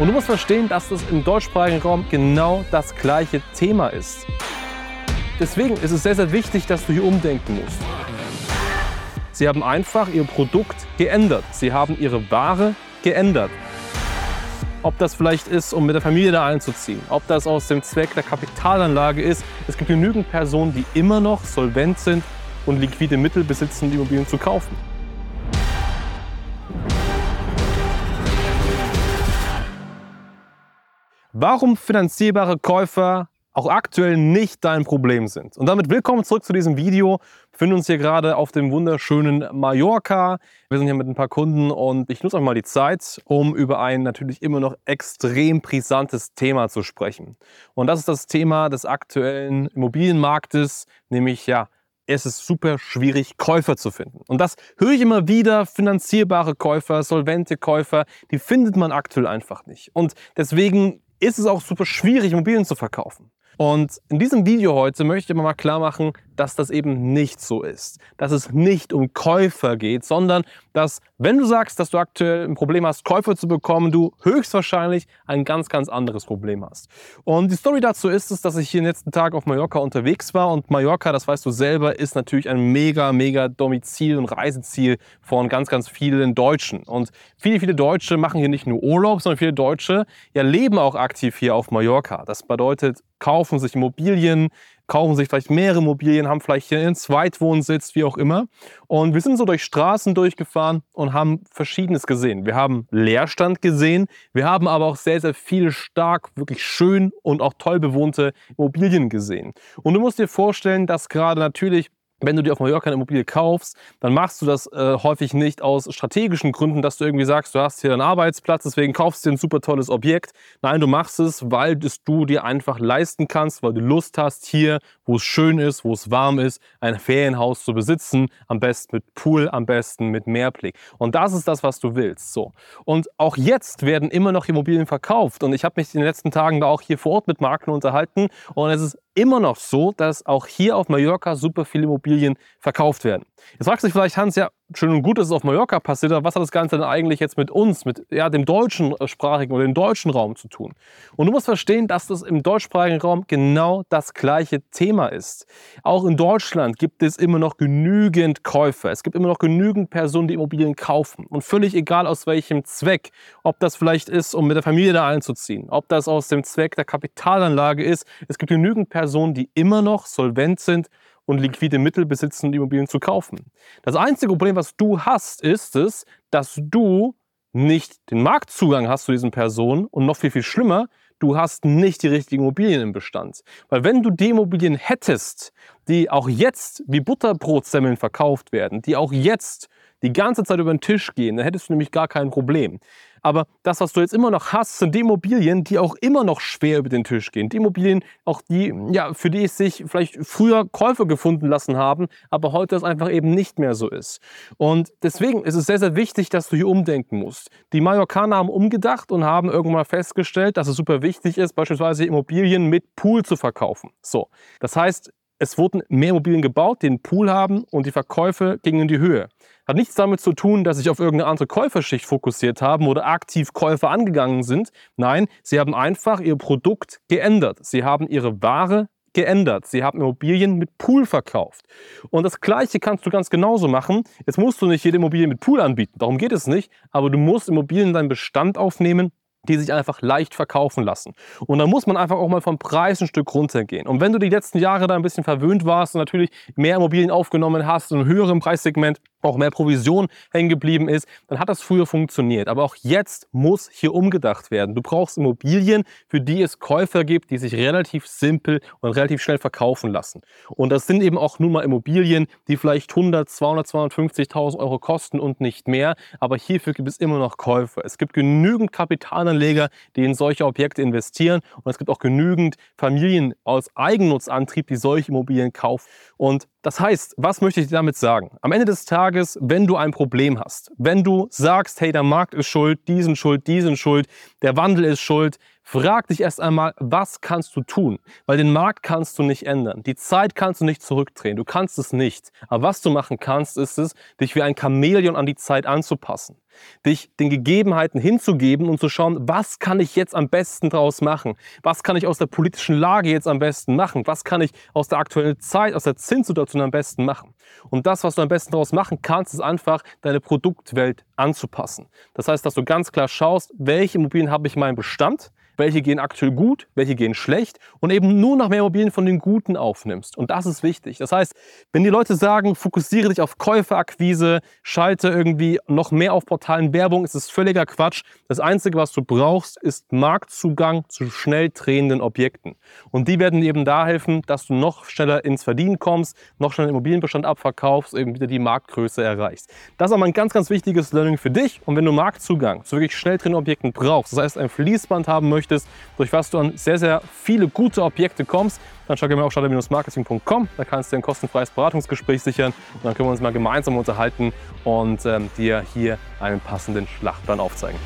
Und du musst verstehen, dass das im deutschsprachigen Raum genau das gleiche Thema ist. Deswegen ist es sehr, sehr wichtig, dass du hier umdenken musst. Sie haben einfach ihr Produkt geändert. Sie haben ihre Ware geändert. Ob das vielleicht ist, um mit der Familie da einzuziehen, ob das aus dem Zweck der Kapitalanlage ist. Es gibt genügend Personen, die immer noch solvent sind und liquide Mittel besitzen, die Immobilien zu kaufen. Warum finanzierbare Käufer auch aktuell nicht dein Problem sind. Und damit willkommen zurück zu diesem Video. Wir befinden uns hier gerade auf dem wunderschönen Mallorca. Wir sind hier mit ein paar Kunden und ich nutze auch mal die Zeit, um über ein natürlich immer noch extrem brisantes Thema zu sprechen. Und das ist das Thema des aktuellen Immobilienmarktes, nämlich ja, es ist super schwierig, Käufer zu finden. Und das höre ich immer wieder. Finanzierbare Käufer, solvente Käufer, die findet man aktuell einfach nicht. Und deswegen ist es auch super schwierig, Immobilien zu verkaufen. Und in diesem Video heute möchte ich mal klar machen, dass das eben nicht so ist. Dass es nicht um Käufer geht, sondern dass, wenn du sagst, dass du aktuell ein Problem hast, Käufer zu bekommen, du höchstwahrscheinlich ein ganz, ganz anderes Problem hast. Und die Story dazu ist es, dass ich hier den letzten Tag auf Mallorca unterwegs war. Und Mallorca, das weißt du selber, ist natürlich ein mega, mega Domizil und Reiseziel von ganz, ganz vielen Deutschen. Und viele, viele Deutsche machen hier nicht nur Urlaub, sondern viele Deutsche ja, leben auch aktiv hier auf Mallorca. Das bedeutet, kaufen sich Immobilien, kaufen sich vielleicht mehrere Immobilien, haben vielleicht hier einen Zweitwohnsitz, wie auch immer. Und wir sind so durch Straßen durchgefahren und haben Verschiedenes gesehen. Wir haben Leerstand gesehen, wir haben aber auch sehr, sehr viele stark, wirklich schön und auch toll bewohnte Immobilien gesehen. Und du musst dir vorstellen, dass gerade natürlich wenn du dir auf Mallorca eine Immobilie kaufst, dann machst du das äh, häufig nicht aus strategischen Gründen, dass du irgendwie sagst, du hast hier einen Arbeitsplatz, deswegen kaufst du dir ein super tolles Objekt. Nein, du machst es, weil es du dir einfach leisten kannst, weil du Lust hast, hier, wo es schön ist, wo es warm ist, ein Ferienhaus zu besitzen, am besten mit Pool, am besten mit Meerblick. Und das ist das, was du willst. So. Und auch jetzt werden immer noch Immobilien verkauft. Und ich habe mich in den letzten Tagen da auch hier vor Ort mit Makler unterhalten. Und es ist immer noch so, dass auch hier auf Mallorca super viele Immobilien verkauft werden. Jetzt fragst du dich vielleicht, Hans, ja, schön und gut, dass es auf Mallorca passiert, aber was hat das Ganze denn eigentlich jetzt mit uns, mit ja, dem deutschen äh, sprachigen oder dem deutschen Raum zu tun? Und du musst verstehen, dass das im deutschsprachigen Raum genau das gleiche Thema ist. Auch in Deutschland gibt es immer noch genügend Käufer. Es gibt immer noch genügend Personen, die Immobilien kaufen. Und völlig egal aus welchem Zweck, ob das vielleicht ist, um mit der Familie da einzuziehen, ob das aus dem Zweck der Kapitalanlage ist, es gibt genügend Personen, die immer noch solvent sind und liquide Mittel besitzen, Immobilien zu kaufen. Das einzige Problem, was du hast, ist es, dass du nicht den Marktzugang hast zu diesen Personen und noch viel, viel schlimmer, du hast nicht die richtigen Immobilien im Bestand. Weil wenn du die Immobilien hättest, die auch jetzt wie Butterbrotsemmeln verkauft werden, die auch jetzt die ganze Zeit über den Tisch gehen, dann hättest du nämlich gar kein Problem. Aber das, was du jetzt immer noch hast, sind die Immobilien, die auch immer noch schwer über den Tisch gehen. Die Immobilien, auch die, ja, für die es sich vielleicht früher Käufer gefunden lassen haben, aber heute das einfach eben nicht mehr so ist. Und deswegen ist es sehr, sehr wichtig, dass du hier umdenken musst. Die Mallorcaner haben umgedacht und haben irgendwann festgestellt, dass es super wichtig ist, beispielsweise Immobilien mit Pool zu verkaufen. So. Das heißt, es wurden mehr Immobilien gebaut, die einen Pool haben und die Verkäufe gingen in die Höhe. Hat nichts damit zu tun, dass sich auf irgendeine andere Käuferschicht fokussiert haben oder aktiv Käufer angegangen sind. Nein, sie haben einfach ihr Produkt geändert. Sie haben ihre Ware geändert. Sie haben Immobilien mit Pool verkauft. Und das Gleiche kannst du ganz genauso machen. Jetzt musst du nicht jede Immobilie mit Pool anbieten. Darum geht es nicht. Aber du musst Immobilien in deinen Bestand aufnehmen, die sich einfach leicht verkaufen lassen. Und da muss man einfach auch mal vom Preis ein Stück runtergehen. Und wenn du die letzten Jahre da ein bisschen verwöhnt warst und natürlich mehr Immobilien aufgenommen hast, in einem höheren Preissegment, auch mehr Provision hängen geblieben ist, dann hat das früher funktioniert. Aber auch jetzt muss hier umgedacht werden. Du brauchst Immobilien, für die es Käufer gibt, die sich relativ simpel und relativ schnell verkaufen lassen. Und das sind eben auch nun mal Immobilien, die vielleicht 100, 200, 250.000 Euro kosten und nicht mehr. Aber hierfür gibt es immer noch Käufer. Es gibt genügend Kapitalanleger, die in solche Objekte investieren. Und es gibt auch genügend Familien aus Eigennutzantrieb, die solche Immobilien kaufen. Und das heißt, was möchte ich damit sagen? Am Ende des Tages, wenn du ein Problem hast, wenn du sagst, hey, der Markt ist schuld, diesen schuld, diesen schuld, der Wandel ist schuld, frag dich erst einmal, was kannst du tun? Weil den Markt kannst du nicht ändern. Die Zeit kannst du nicht zurückdrehen. Du kannst es nicht. Aber was du machen kannst, ist es, dich wie ein Chamäleon an die Zeit anzupassen dich den Gegebenheiten hinzugeben und zu schauen, was kann ich jetzt am besten daraus machen? Was kann ich aus der politischen Lage jetzt am besten machen? Was kann ich aus der aktuellen Zeit, aus der Zinssituation am besten machen? Und das, was du am besten daraus machen kannst, ist einfach deine Produktwelt anzupassen. Das heißt, dass du ganz klar schaust, welche Immobilien habe ich in meinem Bestand, welche gehen aktuell gut, welche gehen schlecht und eben nur noch mehr Immobilien von den guten aufnimmst. Und das ist wichtig. Das heißt, wenn die Leute sagen, fokussiere dich auf Käuferakquise, schalte irgendwie noch mehr auf Portalen Werbung, ist es völliger Quatsch. Das Einzige, was du brauchst, ist Marktzugang zu schnell drehenden Objekten. Und die werden dir eben da helfen, dass du noch schneller ins Verdienen kommst, noch schneller den Immobilienbestand abverkaufst, eben wieder die Marktgröße erreichst. Das ist aber ein ganz, ganz wichtiges Learning für dich. Und wenn du Marktzugang zu wirklich schnell drehenden Objekten brauchst, das heißt ein Fließband haben möchtest, möchtest, durch was du an sehr, sehr viele gute Objekte kommst, dann schau gerne mal auf starter-marketing.com. Da kannst du ein kostenfreies Beratungsgespräch sichern und dann können wir uns mal gemeinsam unterhalten und ähm, dir hier einen passenden Schlachtplan aufzeigen.